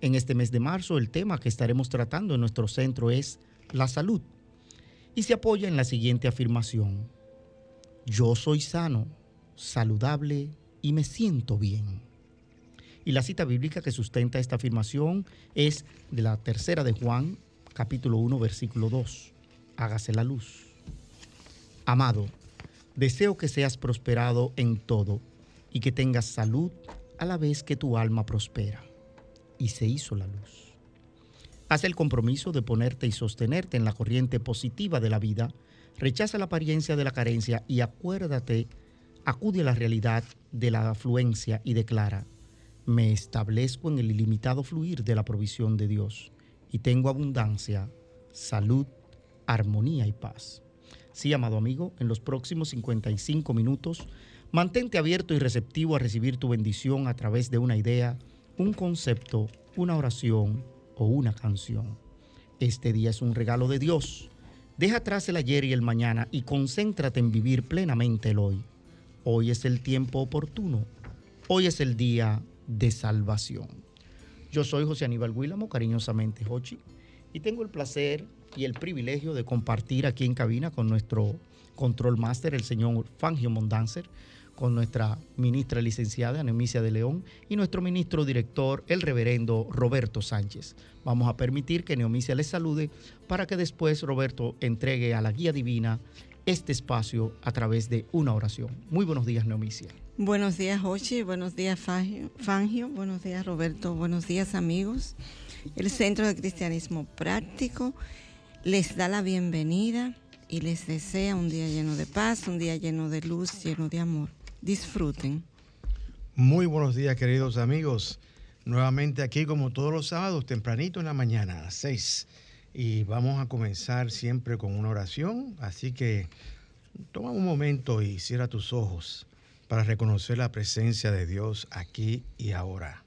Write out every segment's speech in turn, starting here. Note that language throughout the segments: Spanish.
En este mes de marzo el tema que estaremos tratando en nuestro centro es la salud y se apoya en la siguiente afirmación. Yo soy sano, saludable y me siento bien. Y la cita bíblica que sustenta esta afirmación es de la tercera de Juan, capítulo 1, versículo 2. Hágase la luz. Amado, deseo que seas prosperado en todo y que tengas salud a la vez que tu alma prospera y se hizo la luz. Haz el compromiso de ponerte y sostenerte en la corriente positiva de la vida, rechaza la apariencia de la carencia y acuérdate, acude a la realidad de la afluencia y declara, me establezco en el ilimitado fluir de la provisión de Dios y tengo abundancia, salud, armonía y paz. Sí, amado amigo, en los próximos 55 minutos, mantente abierto y receptivo a recibir tu bendición a través de una idea, un concepto, una oración o una canción. Este día es un regalo de Dios. Deja atrás el ayer y el mañana y concéntrate en vivir plenamente el hoy. Hoy es el tiempo oportuno. Hoy es el día de salvación. Yo soy José Aníbal Guílamo, cariñosamente Hochi, y tengo el placer y el privilegio de compartir aquí en cabina con nuestro control master, el señor Fangio Mondanzer, con nuestra ministra licenciada Anemicia de León y nuestro ministro director, el reverendo Roberto Sánchez. Vamos a permitir que Neomicia les salude para que después Roberto entregue a la guía divina este espacio a través de una oración. Muy buenos días, Neomicia. Buenos días, Jochi. Buenos días, Fangio. Buenos días, Roberto. Buenos días, amigos. El Centro de Cristianismo Práctico les da la bienvenida y les desea un día lleno de paz, un día lleno de luz, lleno de amor disfruten. Muy buenos días, queridos amigos. Nuevamente aquí como todos los sábados, tempranito en la mañana, a las 6. Y vamos a comenzar siempre con una oración. Así que toma un momento y cierra tus ojos para reconocer la presencia de Dios aquí y ahora.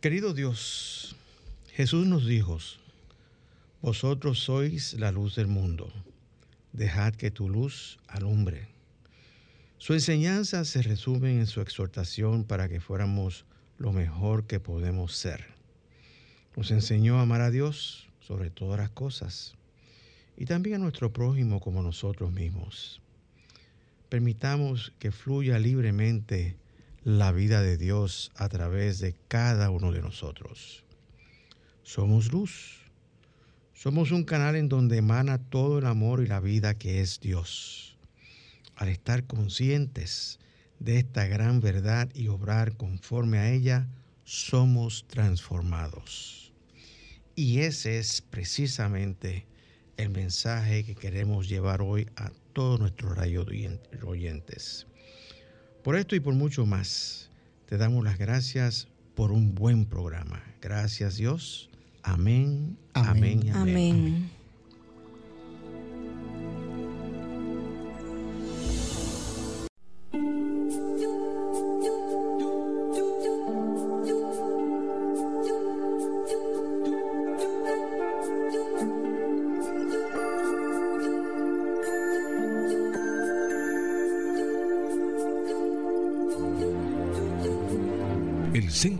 Querido Dios, Jesús nos dijo, vosotros sois la luz del mundo, dejad que tu luz alumbre. Su enseñanza se resume en su exhortación para que fuéramos lo mejor que podemos ser. Nos enseñó a amar a Dios sobre todas las cosas y también a nuestro prójimo como nosotros mismos. Permitamos que fluya libremente la vida de Dios a través de cada uno de nosotros. Somos luz. Somos un canal en donde emana todo el amor y la vida que es Dios al estar conscientes de esta gran verdad y obrar conforme a ella, somos transformados. Y ese es precisamente el mensaje que queremos llevar hoy a todos nuestros oyentes. Por esto y por mucho más, te damos las gracias por un buen programa. Gracias Dios. Amén, amén, amén. amén.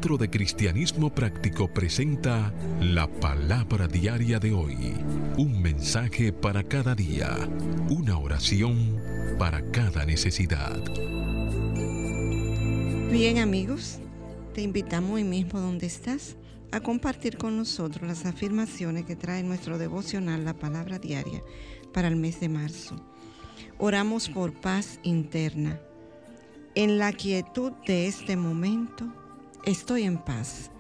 Centro de Cristianismo Práctico presenta la palabra diaria de hoy. Un mensaje para cada día. Una oración para cada necesidad. Bien amigos, te invitamos hoy mismo donde estás a compartir con nosotros las afirmaciones que trae nuestro devocional, la palabra diaria, para el mes de marzo. Oramos por paz interna. En la quietud de este momento, estoy en paz.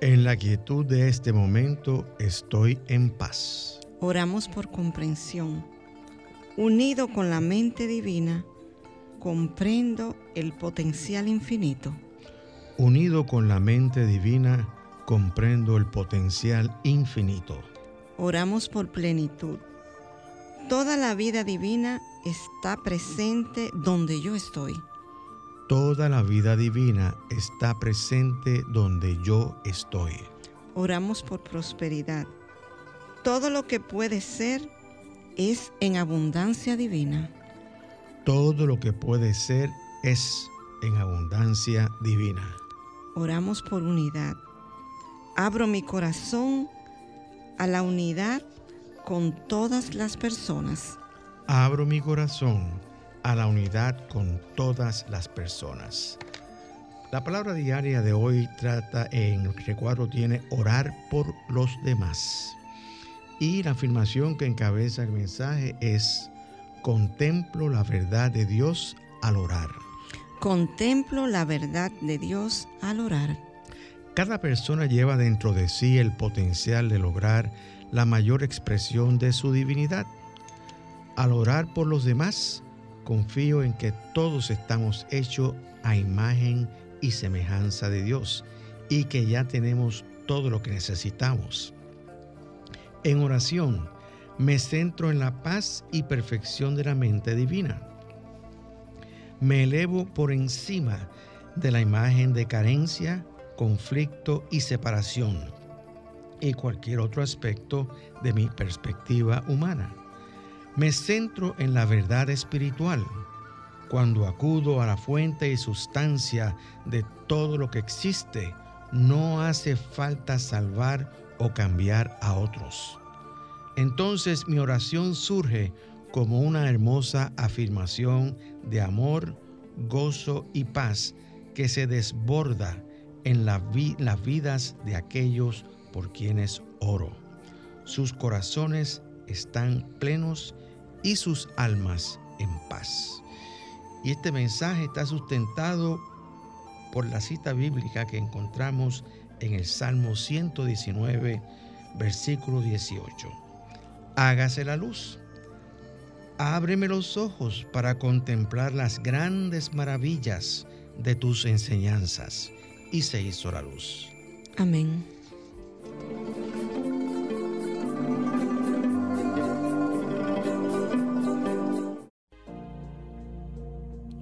En la quietud de este momento, estoy en paz. Oramos por comprensión. Unido con la mente divina, comprendo el potencial infinito Unido con la mente divina, comprendo el potencial infinito. Oramos por plenitud. Toda la vida divina está presente donde yo estoy. Toda la vida divina está presente donde yo estoy. Oramos por prosperidad. Todo lo que puede ser es en abundancia divina. Todo lo que puede ser es en abundancia divina oramos por unidad. Abro mi corazón a la unidad con todas las personas. Abro mi corazón a la unidad con todas las personas. La palabra diaria de hoy trata en el recuadro tiene orar por los demás. Y la afirmación que encabeza el mensaje es contemplo la verdad de Dios al orar. Contemplo la verdad de Dios al orar. Cada persona lleva dentro de sí el potencial de lograr la mayor expresión de su divinidad. Al orar por los demás, confío en que todos estamos hechos a imagen y semejanza de Dios y que ya tenemos todo lo que necesitamos. En oración, me centro en la paz y perfección de la mente divina me elevo por encima de la imagen de carencia, conflicto y separación y cualquier otro aspecto de mi perspectiva humana. Me centro en la verdad espiritual. Cuando acudo a la fuente y sustancia de todo lo que existe, no hace falta salvar o cambiar a otros. Entonces mi oración surge como una hermosa afirmación de amor, gozo y paz que se desborda en las vidas de aquellos por quienes oro. Sus corazones están plenos y sus almas en paz. Y este mensaje está sustentado por la cita bíblica que encontramos en el Salmo 119, versículo 18. Hágase la luz Ábreme los ojos para contemplar las grandes maravillas de tus enseñanzas. Y se hizo la luz. Amén.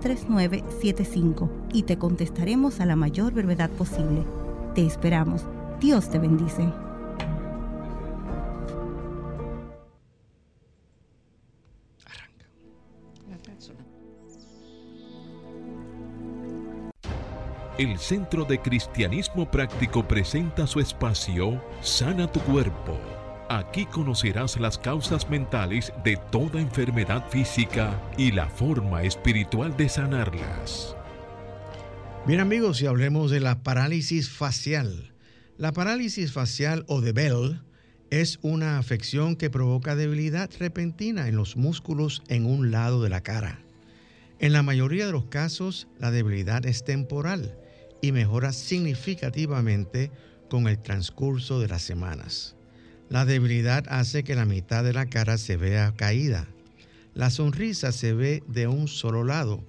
809-350-3975 y te contestaremos a la mayor brevedad posible. Te esperamos. Dios te bendice. El Centro de Cristianismo Práctico presenta su espacio Sana tu Cuerpo. Aquí conocerás las causas mentales de toda enfermedad física y la forma espiritual de sanarlas. Bien amigos, y hablemos de la parálisis facial. La parálisis facial o de Bell es una afección que provoca debilidad repentina en los músculos en un lado de la cara. En la mayoría de los casos, la debilidad es temporal y mejora significativamente con el transcurso de las semanas. La debilidad hace que la mitad de la cara se vea caída. La sonrisa se ve de un solo lado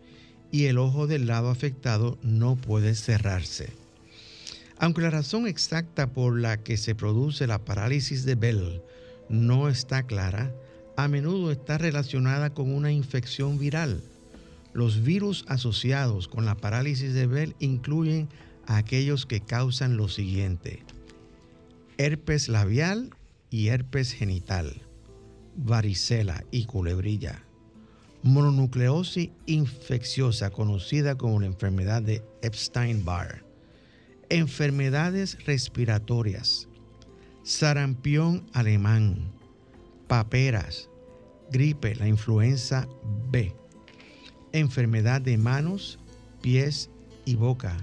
y el ojo del lado afectado no puede cerrarse. Aunque la razón exacta por la que se produce la parálisis de Bell no está clara, a menudo está relacionada con una infección viral los virus asociados con la parálisis de Bell incluyen aquellos que causan lo siguiente. herpes labial y herpes genital, varicela y culebrilla, mononucleosis infecciosa conocida como la enfermedad de Epstein-Barr, enfermedades respiratorias, sarampión alemán, paperas, gripe, la influenza B, enfermedad de manos, pies y boca,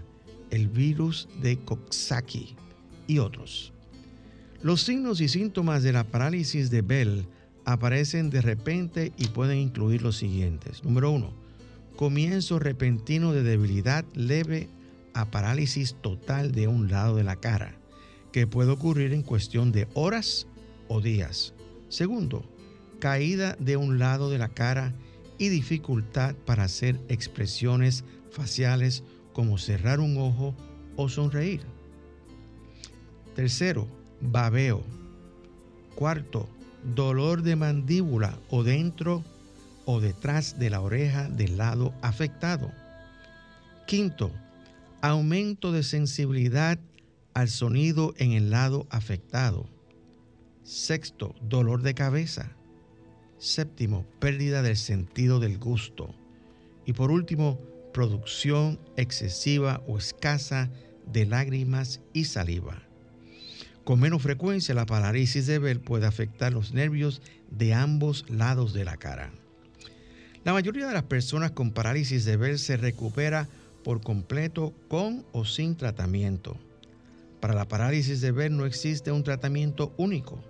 el virus de Coxsackie y otros. Los signos y síntomas de la parálisis de Bell aparecen de repente y pueden incluir los siguientes. Número uno, comienzo repentino de debilidad leve a parálisis total de un lado de la cara, que puede ocurrir en cuestión de horas o días. Segundo, caída de un lado de la cara y dificultad para hacer expresiones faciales como cerrar un ojo o sonreír. Tercero, babeo. Cuarto, dolor de mandíbula o dentro o detrás de la oreja del lado afectado. Quinto, aumento de sensibilidad al sonido en el lado afectado. Sexto, dolor de cabeza. Séptimo, pérdida del sentido del gusto. Y por último, producción excesiva o escasa de lágrimas y saliva. Con menos frecuencia, la parálisis de Bell puede afectar los nervios de ambos lados de la cara. La mayoría de las personas con parálisis de Bell se recupera por completo con o sin tratamiento. Para la parálisis de Bell no existe un tratamiento único.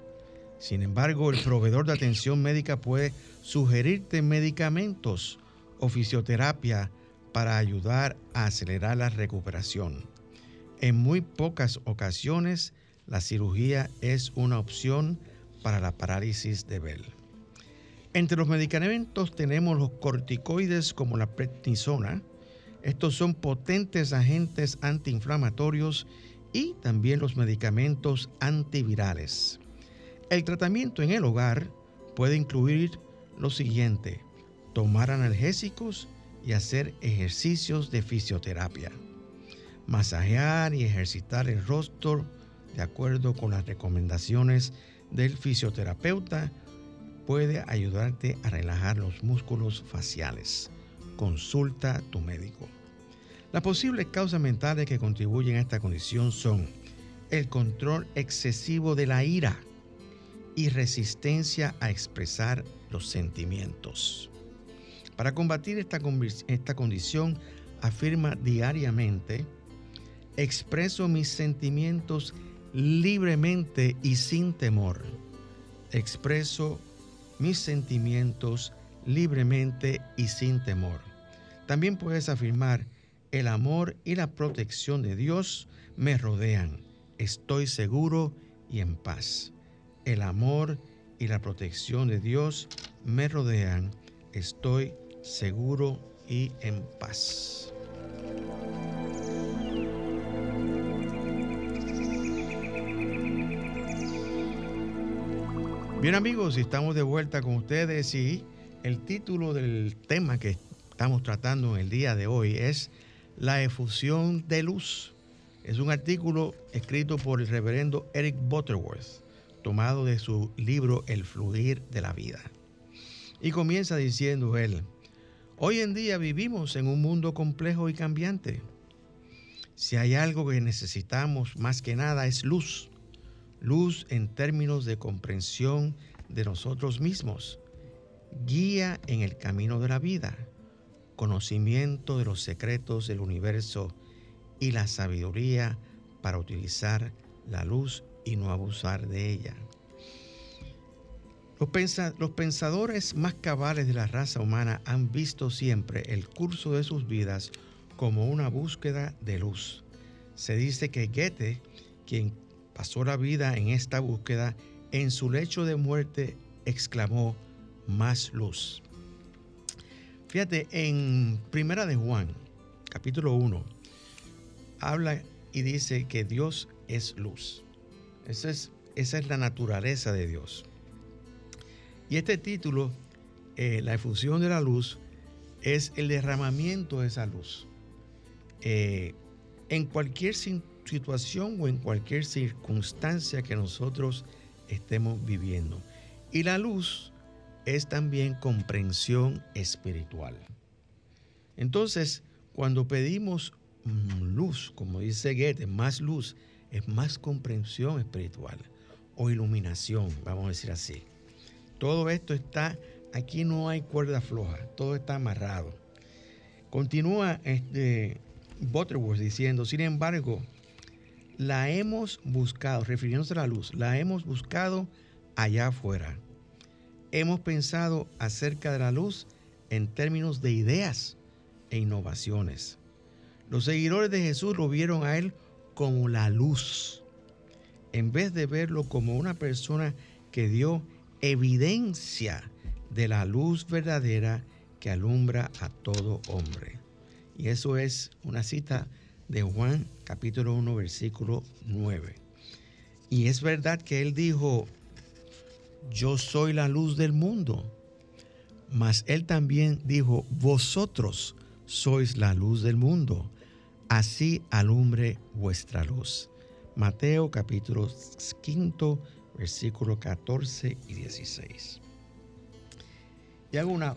Sin embargo, el proveedor de atención médica puede sugerirte medicamentos o fisioterapia para ayudar a acelerar la recuperación. En muy pocas ocasiones, la cirugía es una opción para la parálisis de Bell. Entre los medicamentos tenemos los corticoides como la prednisona. Estos son potentes agentes antiinflamatorios y también los medicamentos antivirales. El tratamiento en el hogar puede incluir lo siguiente, tomar analgésicos y hacer ejercicios de fisioterapia, masajear y ejercitar el rostro de acuerdo con las recomendaciones del fisioterapeuta, puede ayudarte a relajar los músculos faciales. Consulta a tu médico. Las posibles causas mentales que contribuyen a esta condición son el control excesivo de la ira y resistencia a expresar los sentimientos. Para combatir esta, esta condición, afirma diariamente, expreso mis sentimientos libremente y sin temor. Expreso mis sentimientos libremente y sin temor. También puedes afirmar, el amor y la protección de Dios me rodean. Estoy seguro y en paz. El amor y la protección de Dios me rodean. Estoy seguro y en paz. Bien amigos, estamos de vuelta con ustedes y el título del tema que estamos tratando en el día de hoy es La efusión de luz. Es un artículo escrito por el reverendo Eric Butterworth, tomado de su libro El fluir de la vida. Y comienza diciendo él, hoy en día vivimos en un mundo complejo y cambiante. Si hay algo que necesitamos más que nada es luz luz en términos de comprensión de nosotros mismos, guía en el camino de la vida, conocimiento de los secretos del universo y la sabiduría para utilizar la luz y no abusar de ella. Los, pensadores más cabales de la raza humana han visto siempre el curso de sus vidas como una búsqueda de luz. Se dice que Goethe, quien pasó la vida en esta búsqueda, en su lecho de muerte exclamó, más luz. Fíjate, en Primera de Juan, capítulo 1, habla y dice que Dios es luz. Esa es, esa es la naturaleza de Dios. Y este título, eh, la efusión de la luz, es el derramamiento de esa luz. Eh, en cualquier situación o en cualquier circunstancia que nosotros estemos viviendo. Y la luz es también comprensión espiritual. Entonces, cuando pedimos mm, luz, como dice Goethe, más luz, es más comprensión espiritual o iluminación, vamos a decir así. Todo esto está, aquí no hay cuerda floja, todo está amarrado. Continúa este, Butterworth diciendo, sin embargo, la hemos buscado, refiriéndose a la luz, la hemos buscado allá afuera. Hemos pensado acerca de la luz en términos de ideas e innovaciones. Los seguidores de Jesús lo vieron a él como la luz, en vez de verlo como una persona que dio evidencia de la luz verdadera que alumbra a todo hombre. Y eso es una cita de Juan capítulo 1 versículo 9. Y es verdad que él dijo, yo soy la luz del mundo. Mas él también dijo, vosotros sois la luz del mundo. Así alumbre vuestra luz. Mateo capítulo 5 versículo 14 y 16. Y hago una...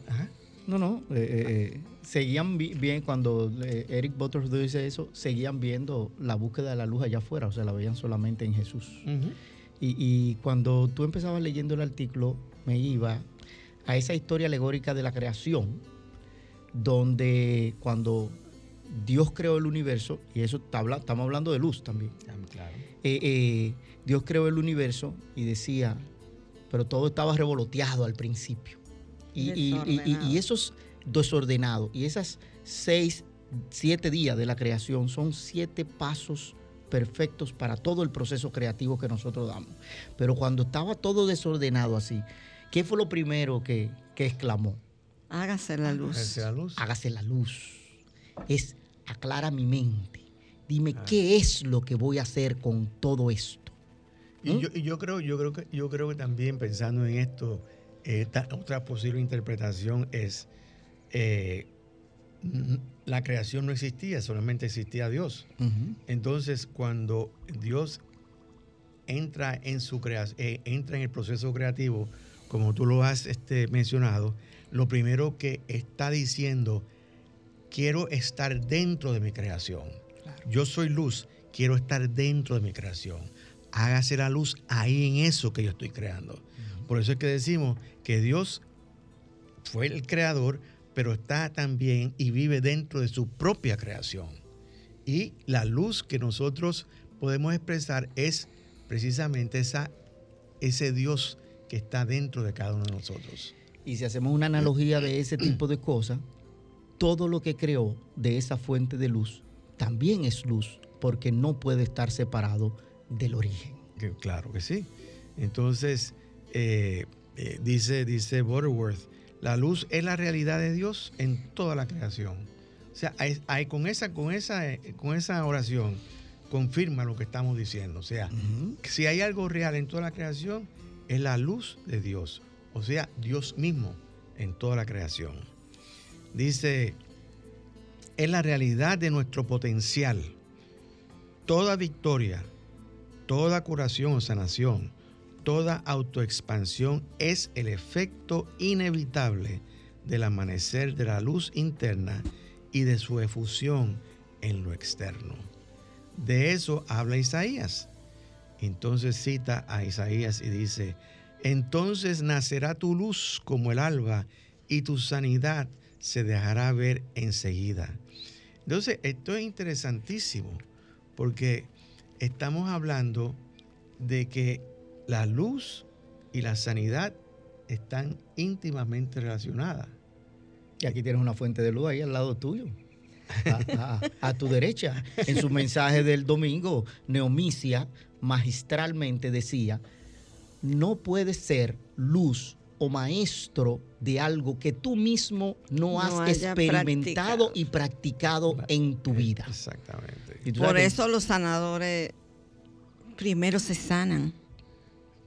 No, no, eh, eh, eh, seguían bien cuando Eric Butler dice eso, seguían viendo la búsqueda de la luz allá afuera, o sea, la veían solamente en Jesús. y, y, cuando tú empezabas leyendo el artículo, me iba a esa historia alegórica de la creación, donde cuando Dios creó el universo, y eso estamos hablando de luz también. Ah. Dios creó el universo y decía, pero todo estaba revoloteado al principio. Y, y, eso es desordenado. Y esas seis, siete días de la creación son siete pasos perfectos para todo el proceso creativo que nosotros damos. Pero cuando estaba todo desordenado así, ¿qué fue lo primero que, exclamó? Hágase la luz. Hágase la luz. Hágase la luz. Es aclara mi mente. Dime ah. qué es lo que voy a hacer con todo esto. Y, ¿Mm? yo, y yo, creo, yo creo que yo creo que también pensando en esto, otra posible interpretación es eh, la creación no existía, solamente existía Dios. Entonces, cuando Dios entra en su eh, entra en el proceso creativo, como tú lo has este, mencionado, lo primero que está diciendo, quiero estar dentro de mi creación. Yo soy luz, quiero estar dentro de mi creación. Hágase la luz ahí en eso que yo estoy creando. Por eso es que decimos que Dios fue el creador, pero está también y vive dentro de su propia creación. Y la luz que nosotros podemos expresar es precisamente esa, ese Dios que está dentro de cada uno de nosotros. Y si hacemos una analogía de ese tipo de cosas, todo lo que creó de esa fuente de luz también es luz, porque no puede estar separado del origen. Claro que sí. Entonces, eh, eh, dice, dice Butterworth, la luz es la realidad de Dios en toda la creación. O sea, hay, con, esa, con, esa, con esa oración confirma lo que estamos diciendo. O sea, si hay algo real en toda la creación, es la luz de Dios. O sea, Dios mismo en toda la creación. Dice, es la realidad de nuestro potencial. Toda victoria, toda curación o sanación, toda autoexpansión es el efecto inevitable del amanecer de la luz interna y de su efusión en lo externo. De eso habla Isaías. Entonces cita a Isaías y dice, entonces nacerá tu luz como el alba y tu sanidad se dejará ver enseguida. Entonces, esto es interesantísimo porque estamos hablando de que la luz y la sanidad están íntimamente relacionadas. Y aquí tienes una fuente de luz ahí al lado tuyo. A, tu derecha. En su mensaje del domingo, Neomicia magistralmente decía, no puedes ser luz o maestro de algo que tú mismo no, has experimentado y practicado en tu vida. Exactamente. Por eso los sanadores primero se sanan.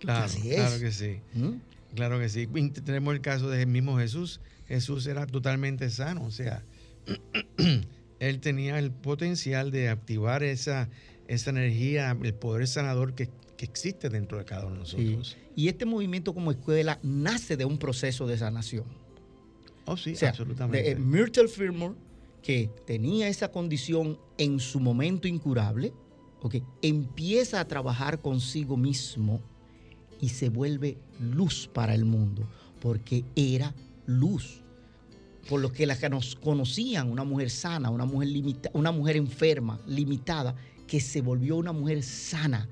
Claro, claro que sí. ¿Mm? Claro que sí. Tenemos el caso del mismo Jesús. Jesús era totalmente sano, o sea, él tenía el potencial de activar esa, esa energía, el poder sanador que, existe dentro de cada uno de nosotros. Y este movimiento como escuela nace de un proceso de sanación. Oh, sí, absolutamente. De, eh, Myrtle Fillmore, que tenía esa condición en su momento incurable, okay, empieza a trabajar consigo mismo y se vuelve luz para el mundo, porque era luz. Por lo que las que nos conocían, una mujer sana, una mujer, limita, una mujer enferma, limitada, que se volvió una mujer sana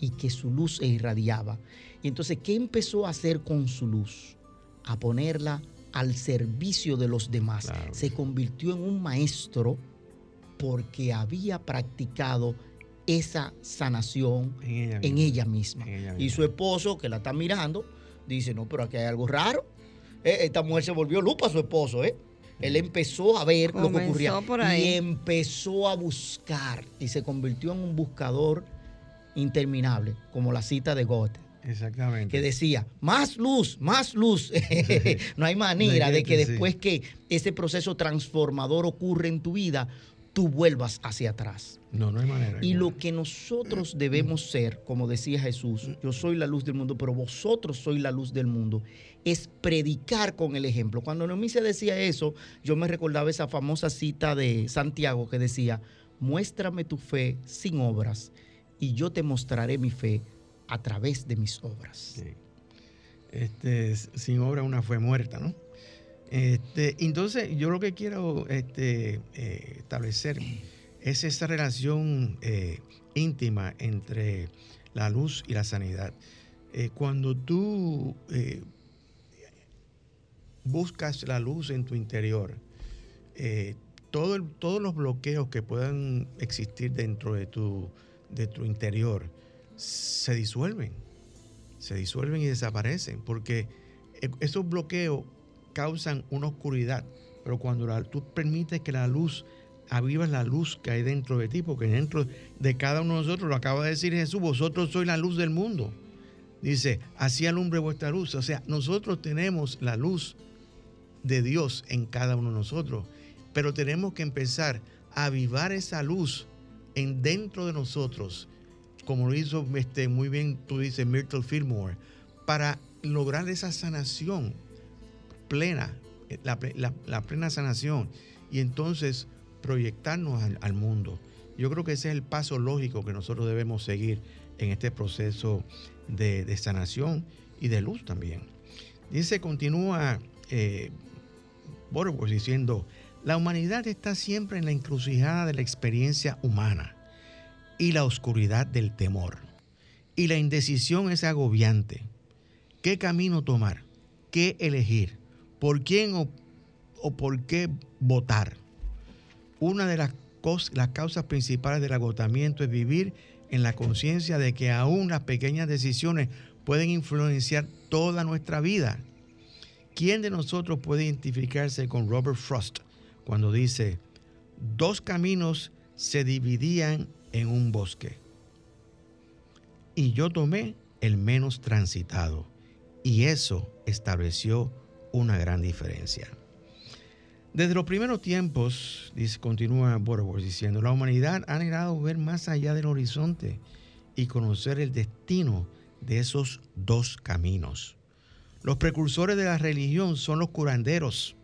y que su luz se irradiaba. Y entonces, ¿qué empezó a hacer con su luz? A ponerla al servicio de los demás. Se convirtió en un maestro porque había practicado esa sanación en ella misma. Y su esposo, que la está mirando, dice, no, pero aquí hay algo raro. Eh, esta mujer se volvió lupa a su esposo, ¿eh? Él empezó a ver lo que ocurría y empezó a buscar y se convirtió en un buscador interminable, como la cita de Goethe. Exactamente. Que decía, más luz, más luz. no hay manera de que después que ese proceso transformador ocurre en tu vida, tú vuelvas hacia atrás. No, no hay manera. Y lo que nosotros debemos ser, como decía Jesús, yo soy la luz del mundo, pero vosotros sois la luz del mundo, es predicar con el ejemplo. Cuando Noemí se decía eso, yo me recordaba esa famosa cita de Santiago que decía, muéstrame tu fe sin obras y yo te mostraré mi fe a través de mis obras. Este, sin obra una fe muerta, ¿no? Este, entonces, yo lo que quiero este, eh, establecer es esa relación eh, íntima entre la luz y la sanidad. Eh, cuando tú buscas la luz en tu interior, todo todos los bloqueos que puedan existir dentro de tu, de tu interior se disuelven, se disuelven y desaparecen, porque esos bloqueos causan una oscuridad, pero cuando tú permites que la luz avivas la luz que hay dentro de ti, porque dentro de cada uno de nosotros, lo acaba de decir Jesús, vosotros sois la luz del mundo. Dice, así alumbre vuestra luz. O sea, nosotros tenemos la luz de Dios en cada uno de nosotros, pero tenemos que empezar a avivar esa luz en dentro de nosotros, como lo hizo este, muy bien, tú dices, Myrtle Fillmore, para lograr esa sanación plena, eh, la, plena sanación y entonces proyectarnos al, mundo. Yo creo que ese es el paso lógico que nosotros debemos seguir en este proceso de, sanación y de luz también. Dice, continúa eh, diciendo, la humanidad está siempre en la encrucijada de la experiencia humana y la oscuridad del temor. Y la indecisión es agobiante. ¿Qué camino tomar? ¿Qué elegir? Por quién o, por qué votar. Una de las, las causas principales del agotamiento es vivir en la conciencia de que aún las pequeñas decisiones pueden influenciar toda nuestra vida. ¿Quién de nosotros puede identificarse con Robert Frost cuando dice, dos caminos se dividían en un bosque? Y yo tomé el menos transitado, y eso estableció una gran diferencia. Desde los primeros tiempos, dice, continúa Borges diciendo, la humanidad ha anhelado ver más allá del horizonte y conocer el destino de esos dos caminos. Los precursores de la religión son los curanderos,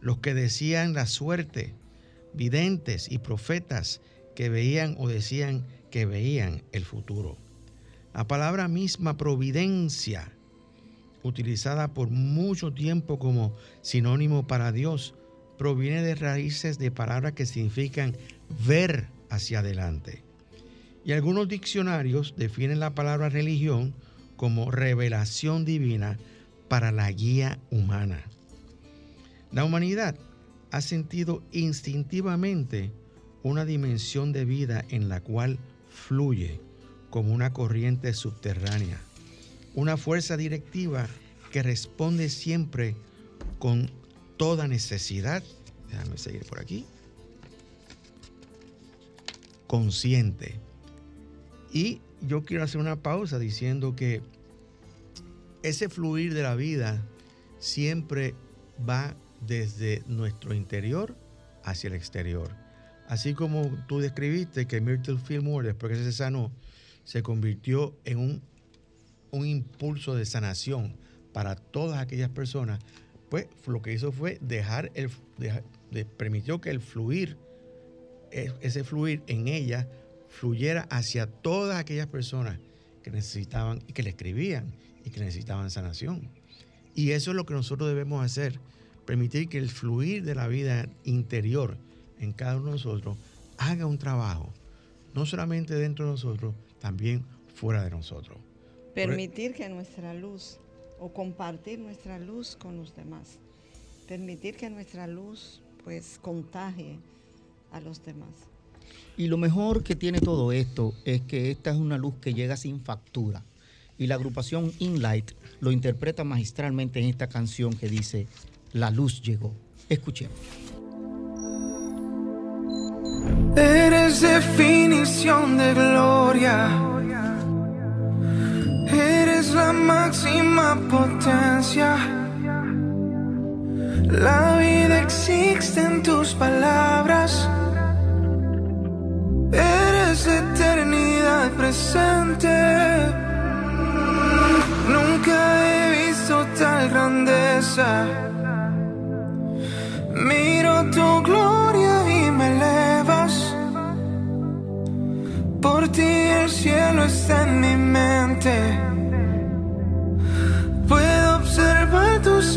los que decían la suerte, videntes y profetas que veían o decían que veían el futuro. La palabra misma providencia utilizada por mucho tiempo como sinónimo para Dios, proviene de raíces de palabras que significan ver hacia adelante. Y algunos diccionarios definen la palabra religión como revelación divina para la guía humana. La humanidad ha sentido instintivamente una dimensión de vida en la cual fluye como una corriente subterránea una fuerza directiva que responde siempre con toda necesidad. Déjame seguir por aquí. Consciente. Y yo quiero hacer una pausa diciendo que ese fluir de la vida siempre va desde nuestro interior hacia el exterior. Así como tú describiste que Myrtle Fillmore, después que se sanó, se convirtió en un, un impulso de sanación para todas aquellas personas, pues lo que hizo fue dejar el, permitió que el fluir, e, ese fluir en ella, fluyera hacia todas aquellas personas que necesitaban y que le escribían y que necesitaban sanación. Y eso es lo que nosotros debemos hacer, permitir que el fluir de la vida interior en cada uno de nosotros haga un trabajo, no solamente dentro de nosotros, también fuera de nosotros. Permitir que nuestra luz o compartir nuestra luz con los demás. Permitir que nuestra luz pues contagie a los demás. Y lo mejor que tiene todo esto es que esta es una luz que llega sin factura. Y la agrupación Inlight lo interpreta magistralmente en esta canción que dice, La luz llegó. Escuchemos. Eres definición de gloria. Eres la máxima potencia. La vida existe en tus palabras. Eres eternidad presente. Nunca he visto tal grandeza. Miro tu gloria y me elevas. Por ti el cielo está en mi mente. Tus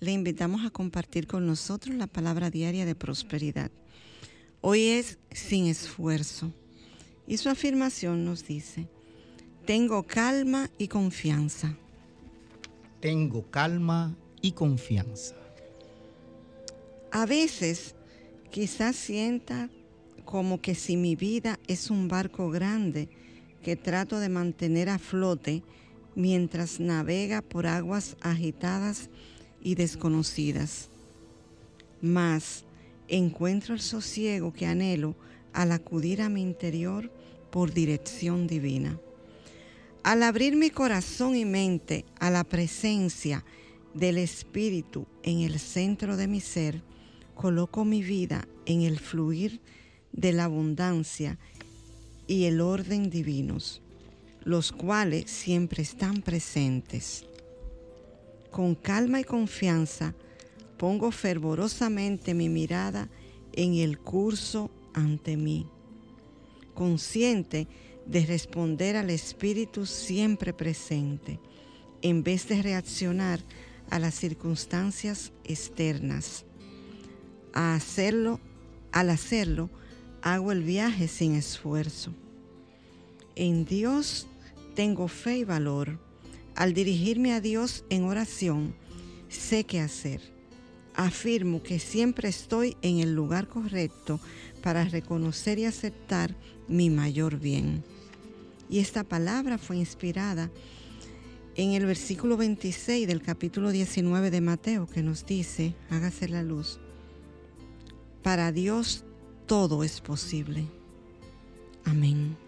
le invitamos a compartir con nosotros la palabra diaria de prosperidad. Hoy es sin esfuerzo. Y su afirmación nos dice, tengo calma y confianza. Tengo calma y confianza. A veces quizás sienta como que si mi vida es un barco grande que trato de mantener a flote mientras navega por aguas agitadas y desconocidas. Mas encuentro el sosiego que anhelo al acudir a mi interior por dirección divina. Al abrir mi corazón y mente a la presencia del Espíritu en el centro de mi ser, coloco mi vida en el fluir de la abundancia y el orden divinos, los cuales siempre están presentes. Con calma y confianza, pongo fervorosamente mi mirada en el curso ante mí, consciente de responder al Espíritu siempre presente, en vez de reaccionar a las circunstancias externas. Hacerlo, al hacerlo, hago el viaje sin esfuerzo. En Dios tengo fe y valor. Al dirigirme a Dios en oración, sé qué hacer afirmo que siempre estoy en el lugar correcto para reconocer y aceptar mi mayor bien. Y esta palabra fue inspirada en el versículo 26 del capítulo 19 de Mateo que nos dice, hágase la luz. Para Dios todo es posible. Amén.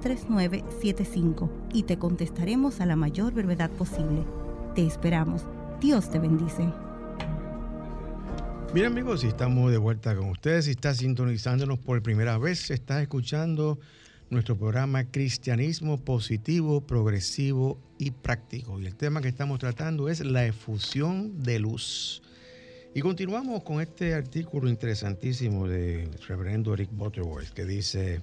3975 y te contestaremos a la mayor brevedad posible. Te esperamos. Dios te bendice. Bien amigos, estamos de vuelta con ustedes, si estás sintonizándonos por primera vez, estás escuchando nuestro programa Cristianismo Positivo, Progresivo y Práctico. Y el tema que estamos tratando es la efusión de luz. Y continuamos con este artículo interesantísimo de reverendo Eric Butterworth que dice,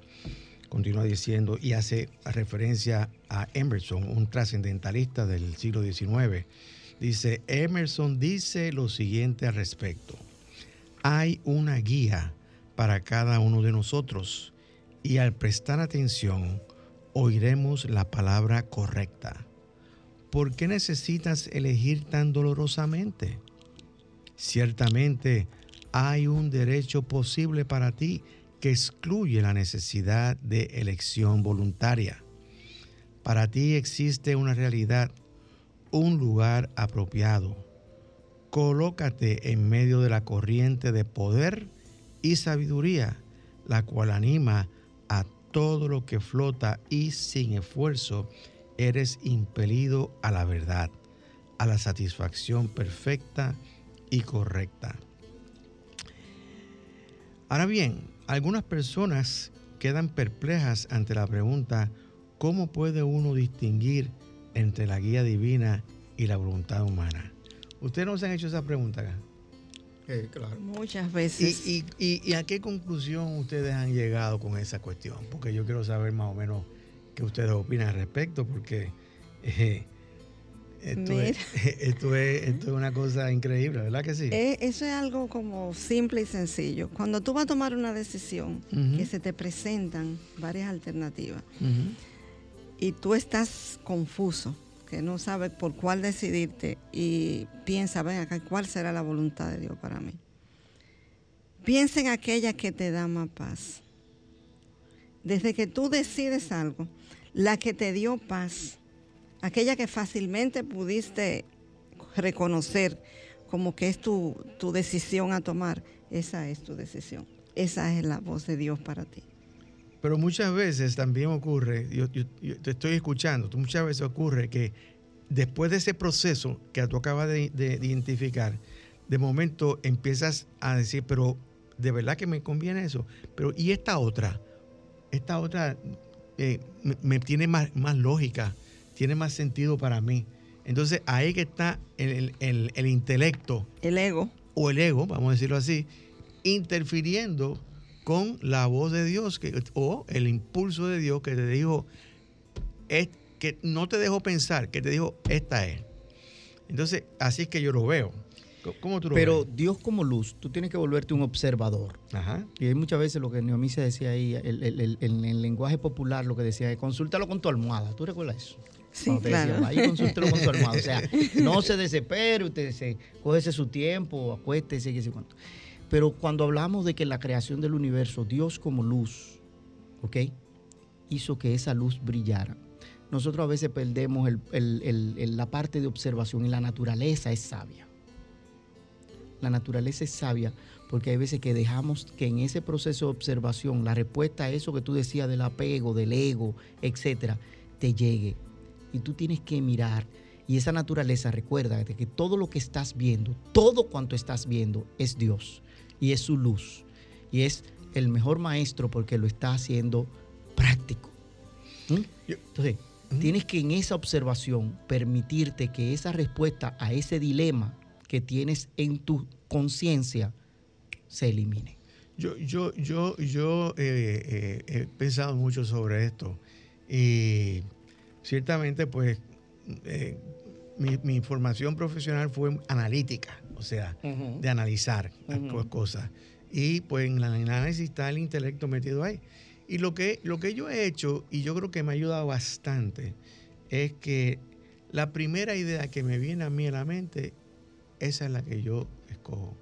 continúa diciendo y hace referencia a Emerson, un trascendentalista del siglo XIX. Dice, Emerson dice lo siguiente al respecto. Hay una guía para cada uno de nosotros y al prestar atención oiremos la palabra correcta. ¿Por qué necesitas elegir tan dolorosamente? Ciertamente hay un derecho posible para ti que excluye la necesidad de elección voluntaria. Para ti existe una realidad, un lugar apropiado. Colócate en medio de la corriente de poder y sabiduría, la cual anima a todo lo que flota y sin esfuerzo eres impelido a la verdad, a la satisfacción perfecta y correcta. Ahora bien, algunas personas quedan perplejas ante la pregunta, ¿cómo puede uno distinguir entre la guía divina y la voluntad humana? ¿Ustedes no se han hecho esa pregunta acá? Eh, claro. Muchas veces. ¿Y, a qué conclusión ustedes han llegado con esa cuestión? Porque yo quiero saber más o menos qué ustedes opinan al respecto, porque eh, esto, es, esto, es, una cosa increíble, ¿verdad que sí? Eh, eso es algo como simple y sencillo. Cuando tú vas a tomar una decisión, que se te presentan varias alternativas, y tú estás confuso, que no sabes por cuál decidirte y piensa, ven acá, ¿cuál será la voluntad de Dios para mí? Piensa en aquella que te da más paz. Desde que tú decides algo, la que te dio paz, aquella que fácilmente pudiste reconocer como que es tu, tu decisión a tomar, esa es tu decisión. Esa es la voz de Dios para ti. Pero muchas veces también ocurre, yo, te estoy escuchando, muchas veces ocurre que después de ese proceso que tú acabas de, identificar, de momento empiezas a decir, pero de verdad que me conviene eso. Pero ¿y esta otra? Esta otra eh, me, tiene más, más lógica, tiene más sentido para mí. Entonces ahí que está el, el, intelecto. El ego. O el ego, vamos a decirlo así, interfiriendo con la voz de Dios que, o el impulso de Dios que te dijo, es, que no te dejó pensar, que te dijo, esta es. Entonces, así es que yo lo veo. ¿Cómo tú lo Pero Dios como luz, tú tienes que volverte un observador. Ajá. Y hay muchas veces lo que se decía ahí, en el, lenguaje popular, lo que decía es consúltalo con tu almohada. ¿Tú recuerdas eso? Sí, claro. ahí consúltalo con tu almohada. O sea, no se desespere, usted se, cógese su tiempo, acuéstese y sé cuánto. Pero cuando hablamos de que la creación del universo, Dios como luz, ¿ok? Hizo que esa luz brillara. Nosotros a veces perdemos la parte de observación y la naturaleza es sabia. La naturaleza es sabia porque hay veces que dejamos que en ese proceso de observación la respuesta a eso que tú decías del apego, del ego, etcétera, te llegue y tú tienes que mirar. Y esa naturaleza recuerda que todo lo que estás viendo, todo cuanto estás viendo es Dios y es su luz. Y es el mejor maestro porque lo está haciendo práctico. ¿Mm? Entonces, ¿Mm? tienes que en esa observación permitirte que esa respuesta a ese dilema que tienes en tu conciencia se elimine. Yo, yo, yo, yo eh, eh, he pensado mucho sobre esto y ciertamente pues eh, mi, formación profesional fue analítica, o sea, de analizar las cosas. Y pues en el análisis está el intelecto metido ahí. Y lo que, lo que yo he hecho, y yo creo que me ha ayudado bastante, es que la primera idea que me viene a mí a la mente, esa es la que yo escojo.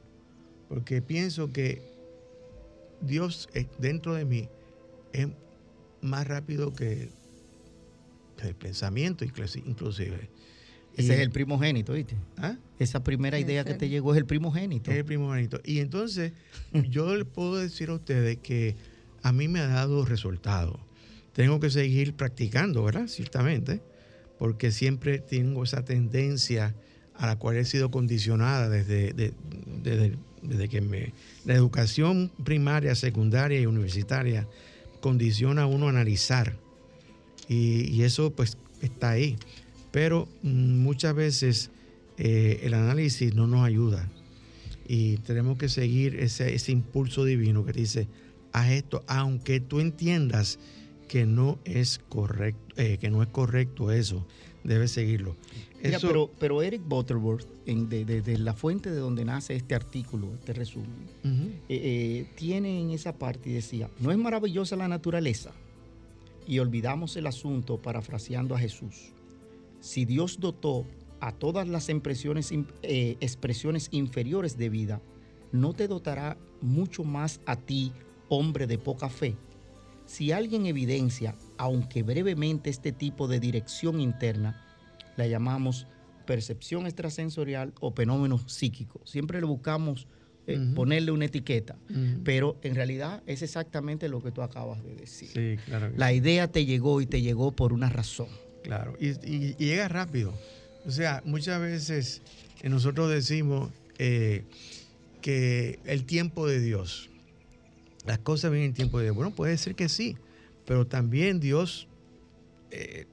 Porque pienso que Dios dentro de mí es más rápido que el pensamiento inclusive. Ese es el primogénito, ¿viste? ¿Ah? Esa primera idea que te llegó es el primogénito. Es el primogénito. Y entonces, yo le puedo decir a ustedes que a mí me ha dado resultado. Tengo que seguir practicando, ¿verdad? Ciertamente, porque siempre tengo esa tendencia a la cual he sido condicionada desde, desde, que me... La educación primaria, secundaria y universitaria condiciona a uno a analizar y, eso pues está ahí. Pero mm, muchas veces eh, el análisis no nos ayuda y tenemos que seguir ese, impulso divino que dice, haz esto, aunque tú entiendas que no es correcto, eh, que no es correcto eso, debes seguirlo. pero, pero Eric Butterworth, de, la fuente de donde nace este artículo, este resumen, eh, tiene en esa parte y decía, ¿no es maravillosa la naturaleza? Y olvidamos el asunto parafraseando a Jesús. Si Dios dotó a todas las eh, expresiones inferiores de vida, ¿no te dotará mucho más a ti, hombre de poca fe? Si alguien evidencia, aunque brevemente, este tipo de dirección interna, la llamamos percepción extrasensorial o fenómeno psíquico. Siempre le buscamos eh, ponerle una etiqueta. Pero en realidad es exactamente lo que tú acabas de decir. Sí, claro. La idea te llegó y te llegó por una razón. Claro, y, llega rápido. O sea, muchas veces nosotros decimos eh, que el tiempo de Dios, las cosas vienen en tiempo de Dios. Bueno, puede ser que sí, pero también Dios eh,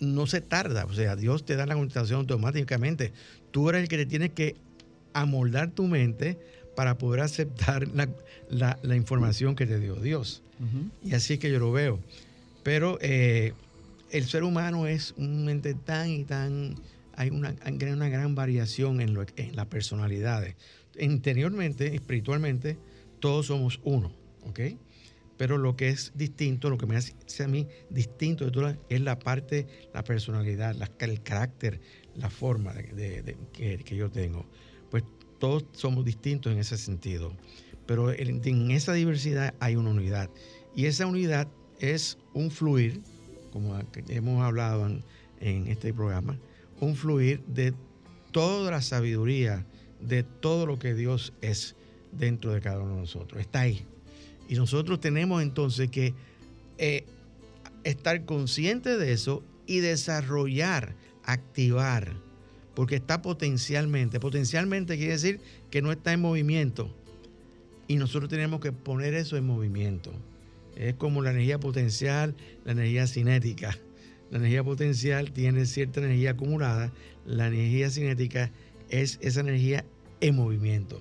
no se tarda. O sea, Dios te da la contestación automáticamente. Tú eres el que te tienes que amoldar tu mente para poder aceptar la, información que te dio Dios. Y así es que yo lo veo. Pero eh, el ser humano es un ente tan y tan... Hay una, una gran variación en, lo, en las personalidades. Interiormente, espiritualmente, todos somos uno, ¿ok? Pero lo que es distinto, lo que me hace a mí distinto de todas, es la parte, la personalidad, el carácter, la forma de, que, yo tengo. Todos somos distintos en ese sentido. Pero en, esa diversidad hay una unidad. Y esa unidad es un fluir, como hemos hablado en este programa, un fluir de toda la sabiduría, de todo lo que Dios es dentro de cada uno de nosotros. Está ahí. Y nosotros tenemos entonces que eh, estar conscientes de eso y desarrollar, activar, porque está potencialmente. Potencialmente quiere decir que no está en movimiento. Y nosotros tenemos que poner eso en movimiento. Es como la energía potencial, la energía cinética. La energía potencial tiene cierta energía acumulada. La energía cinética es esa energía en movimiento.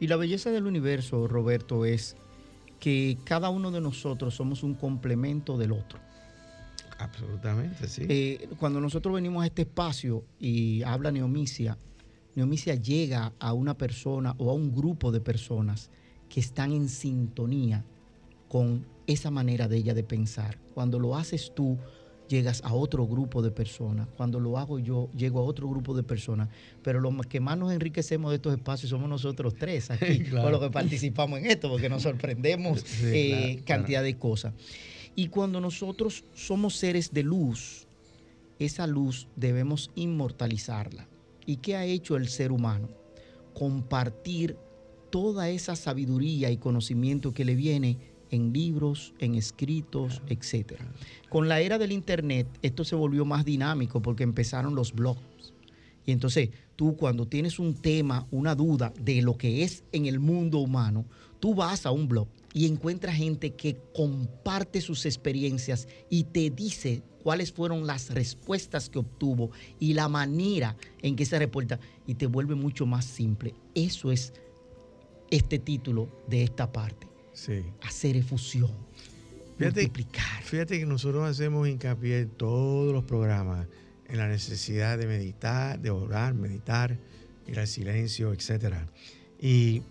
Y la belleza del universo, Roberto, es que cada uno de nosotros somos un complemento del otro. Absolutamente, sí. Eh, cuando nosotros venimos a este espacio y habla Neomicia, Neomicia llega a una persona o a un grupo de personas que están en sintonía con esa manera de ella de pensar. Cuando lo haces tú, llegas a otro grupo de personas. Cuando lo hago yo, llego a otro grupo de personas. Pero lo que más nos enriquecemos de estos espacios somos nosotros tres aquí, por lo que participamos en esto, porque nos sorprendemos eh, cantidad de cosas. Y cuando nosotros somos seres de luz, esa luz debemos inmortalizarla. ¿Y qué ha hecho el ser humano? Compartir toda esa sabiduría y conocimiento que le viene en libros, en escritos, etc. Con la era del Internet, esto se volvió más dinámico porque empezaron los blogs. Y entonces tú cuando tienes un tema, una duda de lo que es en el mundo humano, tú vas a un blog y encuentras gente que comparte sus experiencias y te dice cuáles fueron las respuestas que obtuvo y la manera en que se reporta y te vuelve mucho más simple. Eso es este título de esta parte hacer efusión, fíjate, multiplicar. Fíjate que nosotros hacemos hincapié en todos los programas en la necesidad de meditar, de orar, meditar, ir al silencio, etc. Y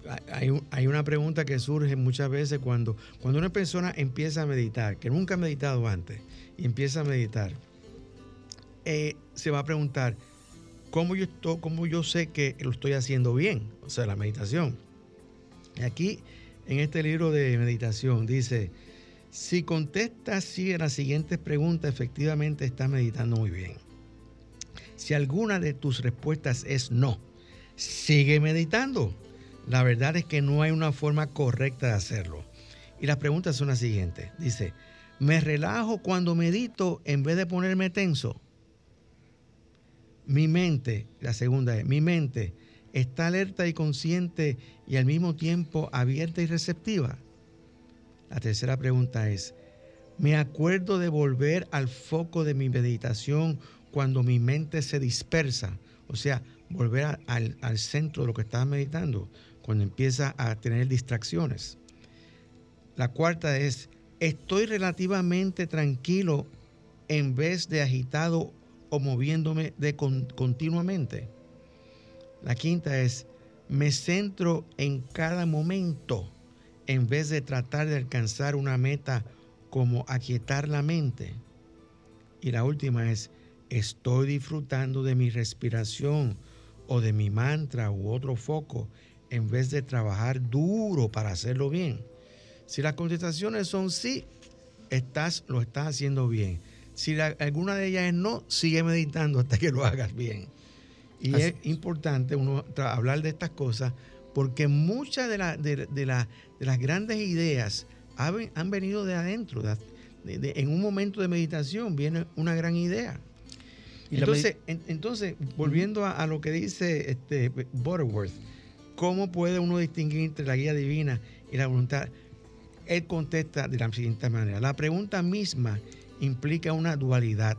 hay, una pregunta que surge muchas veces cuando, cuando una persona empieza a meditar, que nunca ha meditado antes, y empieza a meditar, eh, se va a preguntar, ¿cómo yo, estoy, ¿cómo yo sé que lo estoy haciendo bien? O sea, la meditación. Y aquí en este libro de meditación. Dice, si contestas sí a las siguientes preguntas, efectivamente estás meditando muy bien. Si alguna de tus respuestas es no, sigue meditando. La verdad es que no hay una forma correcta de hacerlo. Y las preguntas son las siguientes. Dice, ¿me relajo cuando medito en vez de ponerme tenso? Mi mente, la segunda es, mi mente está alerta y consciente y al mismo tiempo abierta y receptiva? La tercera pregunta es, ¿me acuerdo de volver al foco de mi meditación cuando mi mente se dispersa? O sea, volver al, centro de lo que estaba meditando, cuando empieza a tener distracciones. La cuarta es, estoy relativamente tranquilo en vez de agitado o moviéndome de continuamente. La quinta es, me centro en cada momento en vez de tratar de alcanzar una meta como aquietar la mente. Y la última es, estoy disfrutando de mi respiración o de mi mantra u otro foco en vez de trabajar duro para hacerlo bien. Si las contestaciones son sí, estás, lo estás haciendo bien. Si alguna de ellas es no, sigue meditando hasta que lo hagas bien. Y es importante uno hablar de estas cosas porque muchas de, de, las grandes ideas han, venido de adentro. en un momento de meditación viene una gran idea. Entonces, entonces, volviendo a, lo que dice este Butterworth, ¿cómo puede uno distinguir entre la guía divina y la voluntad? Él contesta de la siguiente manera. La pregunta misma implica una dualidad,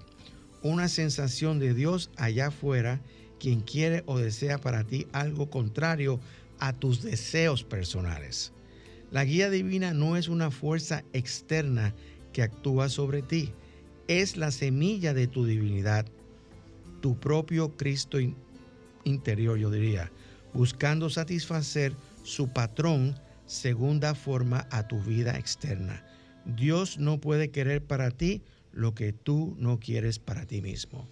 una sensación de Dios allá afuera quien quiere o desea para ti algo contrario a tus deseos personales. La guía divina no es una fuerza externa que actúa sobre ti, es la semilla de tu divinidad, tu propio Cristo interior, yo diría, buscando satisfacer su patrón según da forma a tu vida externa. Dios no puede querer para ti lo que tú no quieres para ti mismo.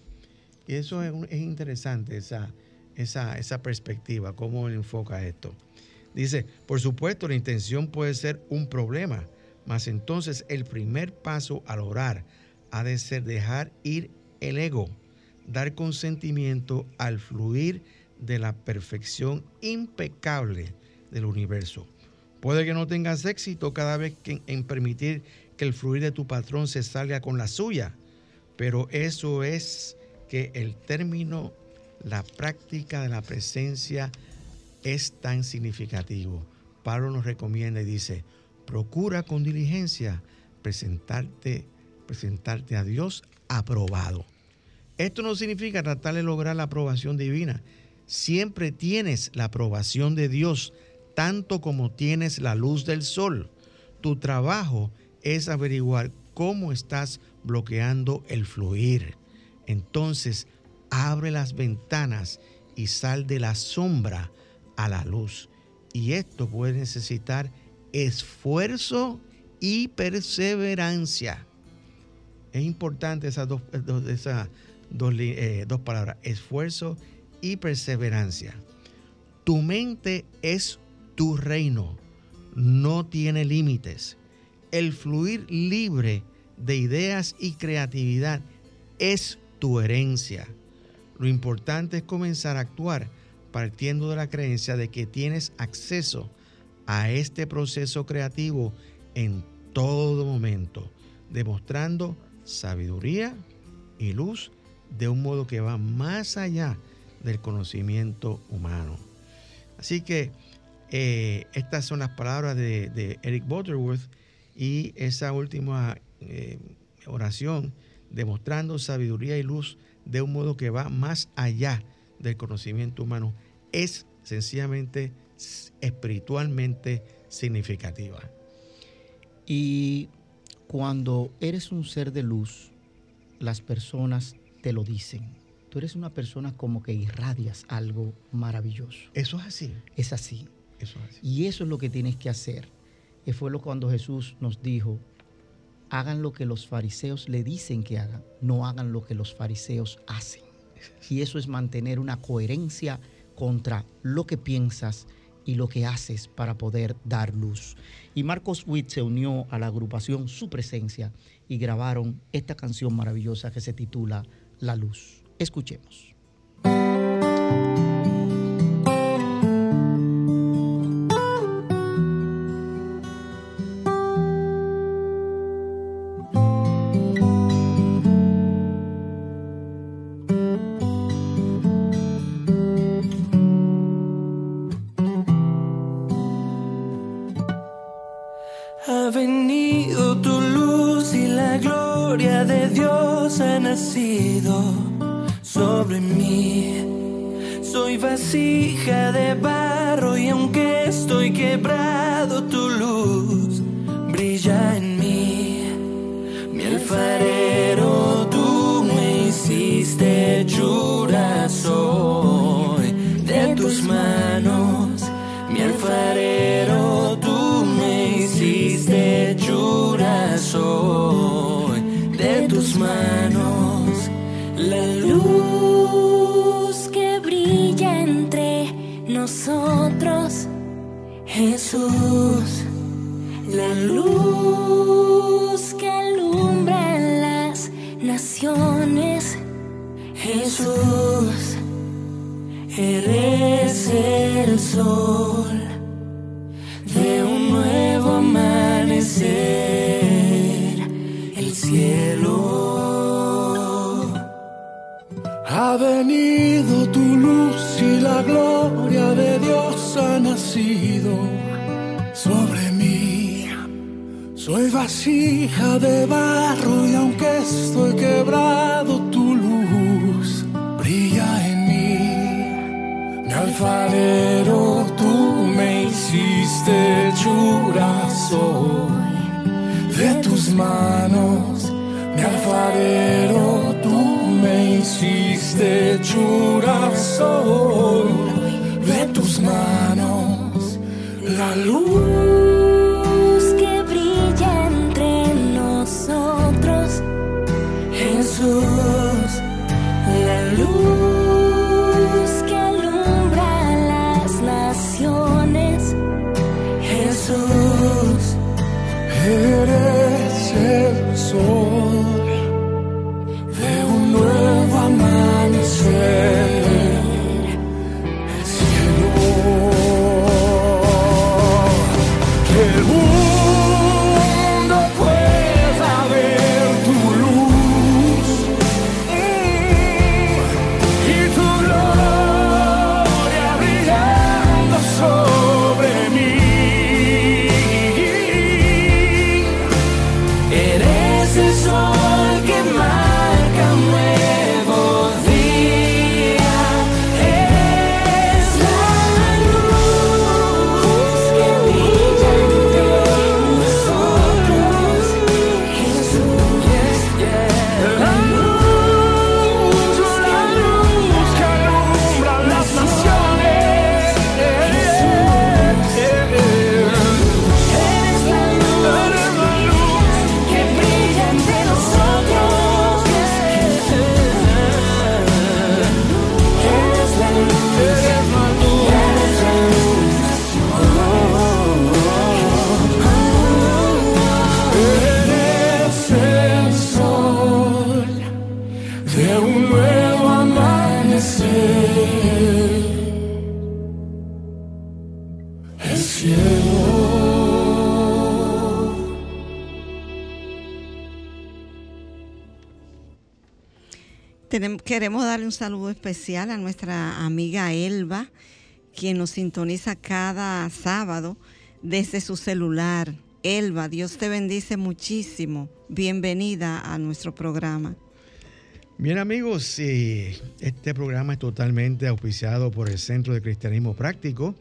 Y eso es, es interesante, esa, esa, esa perspectiva, cómo enfoca esto. Dice, por supuesto, la intención puede ser un problema, mas entonces el primer paso al orar ha de ser dejar ir el ego, dar consentimiento al fluir de la perfección impecable del universo. Puede que no tengas éxito cada vez que en permitir que el fluir de tu patrón se salga con la suya, pero eso es que el término, la práctica de la presencia es tan significativo. Pablo nos recomienda y dice, procura con diligencia presentarte, presentarte a Dios aprobado. Esto no significa tratar de lograr la aprobación divina. Siempre tienes la aprobación de Dios, tanto como tienes la luz del sol. Tu trabajo es averiguar cómo estás bloqueando el fluir. Entonces, abre las ventanas y sal de la sombra a la luz. Y esto puede necesitar esfuerzo y perseverancia. Es importante esas dos, esas dos, eh, dos palabras, esfuerzo y perseverancia. Tu mente es tu reino, no tiene límites. El fluir libre de ideas y creatividad es tu herencia. Lo importante es comenzar a actuar partiendo de la creencia de que tienes acceso a este proceso creativo en todo momento, demostrando sabiduría y luz de un modo que va más allá del conocimiento humano. Así que eh, estas son las palabras de, Eric Butterworth y esa última eh, oración, demostrando sabiduría y luz de un modo que va más allá del conocimiento humano es sencillamente espiritualmente significativa. Y cuando eres un ser de luz, las personas te lo dicen. Tú eres una persona como que irradias algo maravilloso. Eso es así. Es así. Eso es así. Y eso es lo que tienes que hacer. Y fue lo cuando Jesús nos dijo, hagan lo que los fariseos le dicen que hagan, no hagan lo que los fariseos hacen. Y eso es mantener una coherencia contra lo que piensas y lo que haces para poder dar luz. Y Marcos Witt se unió a la agrupación Su Presencia y grabaron esta canción maravillosa que se titula La Luz. Escuchemos. soy de tus manos, la luz que brilla entre nosotros, Jesús, la luz que alumbra las naciones, Jesús, eres el sol. Ha venido tu luz y la gloria de Dios ha nacido sobre mí. Soy vasija de barro y aunque estoy quebrado, tu luz brilla en mí. Mi alfarero, tú me hiciste hechura, soy de tus manos. Mi alfarero, me hiciste llorar sol de tus manos la luz. Especial a nuestra amiga Elba, quien nos sintoniza cada sábado desde su celular. Elba, Dios te bendice muchísimo. Bienvenida a nuestro programa. Bien amigos, eh, este programa es totalmente auspiciado por el Centro de Cristianismo Práctico.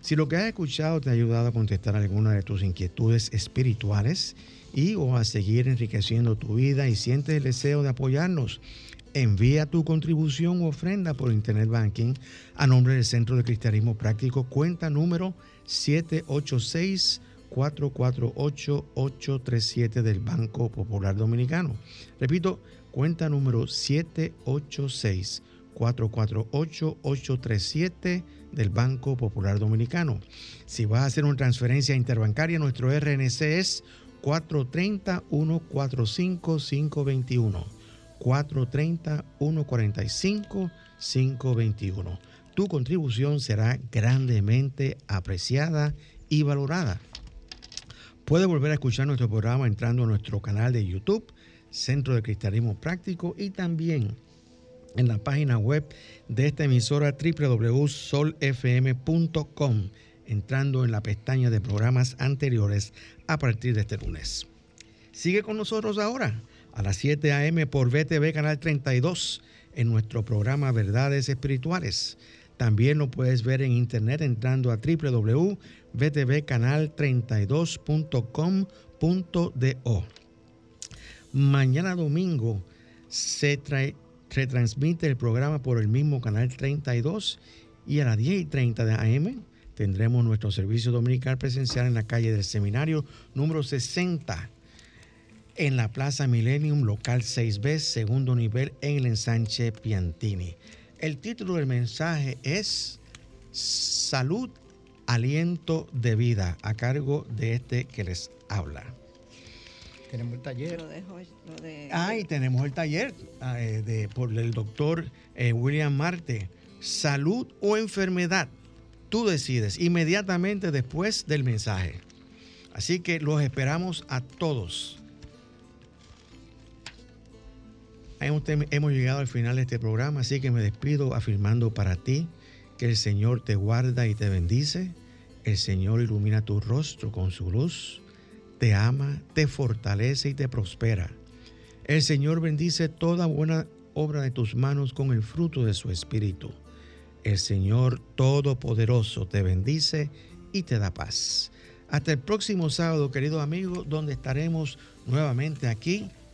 Si lo que has escuchado te ha ayudado a contestar alguna de tus inquietudes espirituales y o a seguir enriqueciendo tu vida y sientes el deseo de apoyarnos, envía tu contribución u ofrenda por Internet Banking a nombre del Centro de Cristianismo Práctico, cuenta número 786 448-837 del Banco Popular Dominicano. Repito, cuenta número 786-448-837 del Banco Popular Dominicano. Si vas a hacer una transferencia interbancaria, nuestro RNC es 430-145-521. 430-145-521. Tu contribución será grandemente apreciada y valorada. Puede volver a escuchar nuestro programa entrando a nuestro canal de YouTube, Centro de Cristianismo Práctico, y también en la página web de esta emisora www.solfm.com, entrando en la pestaña de programas anteriores a partir de este lunes. Sigue con nosotros ahora a las 7 a.m. por BTV Canal 32 en nuestro programa Verdades Espirituales. También lo puedes ver en internet entrando a www.btvcanal32.com.do. Mañana domingo se retransmite el programa por el mismo canal 32 y a las 10 y 30 de AM tendremos nuestro servicio dominical presencial en la calle del seminario número 60 en la Plaza Millennium, local 6B, segundo nivel en el ensanche Piantini. El título del mensaje es Salud, Aliento de Vida, a cargo de este que les habla. Tenemos el taller. Lo dejo, lo de- Ah, y tenemos el taller ah, eh, de, por el doctor eh, William Marte. Salud o enfermedad, tú decides inmediatamente después del mensaje. Así que los esperamos a todos. Hemos llegado al final de este programa, así que me despido afirmando para ti que el Señor te guarda y te bendice. El Señor ilumina tu rostro con su luz, te ama, te fortalece y te prospera. El Señor bendice toda buena obra de tus manos con el fruto de su espíritu. El Señor Todopoderoso te bendice y te da paz. Hasta el próximo sábado, querido amigo, donde estaremos nuevamente aquí